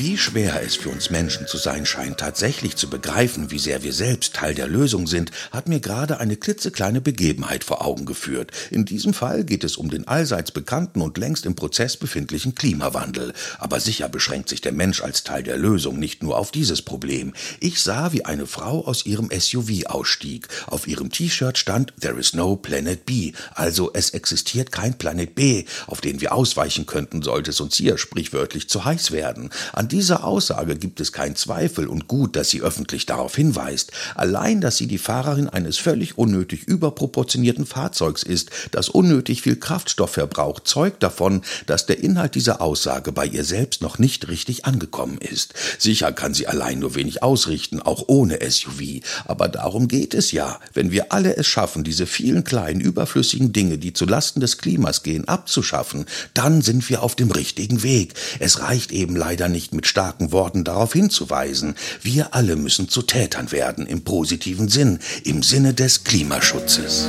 Wie schwer es für uns Menschen zu sein scheint, tatsächlich zu begreifen, wie sehr wir selbst Teil der Lösung sind, hat mir gerade eine klitzekleine Begebenheit vor Augen geführt. In diesem Fall geht es um den allseits bekannten und längst im Prozess befindlichen Klimawandel. Aber sicher beschränkt sich der Mensch als Teil der Lösung nicht nur auf dieses Problem. Ich sah, wie eine Frau aus ihrem SUV ausstieg. Auf ihrem T-Shirt stand There is no Planet B, also es existiert kein Planet B, auf den wir ausweichen könnten, sollte es uns hier sprichwörtlich zu heiß werden. An dieser Aussage gibt es keinen Zweifel und gut, dass sie öffentlich darauf hinweist. Allein, dass sie die Fahrerin eines völlig unnötig überproportionierten Fahrzeugs ist, das unnötig viel Kraftstoff verbraucht, zeugt davon, dass der Inhalt dieser Aussage bei ihr selbst noch nicht richtig angekommen ist. Sicher kann sie allein nur wenig ausrichten, auch ohne SUV. Aber darum geht es ja. Wenn wir alle es schaffen, diese vielen kleinen überflüssigen Dinge, die zu Lasten des Klimas gehen, abzuschaffen, dann sind wir auf dem richtigen Weg. Es reicht eben leider nicht mit starken Worten darauf hinzuweisen, wir alle müssen zu Tätern werden im positiven Sinn, im Sinne des Klimaschutzes.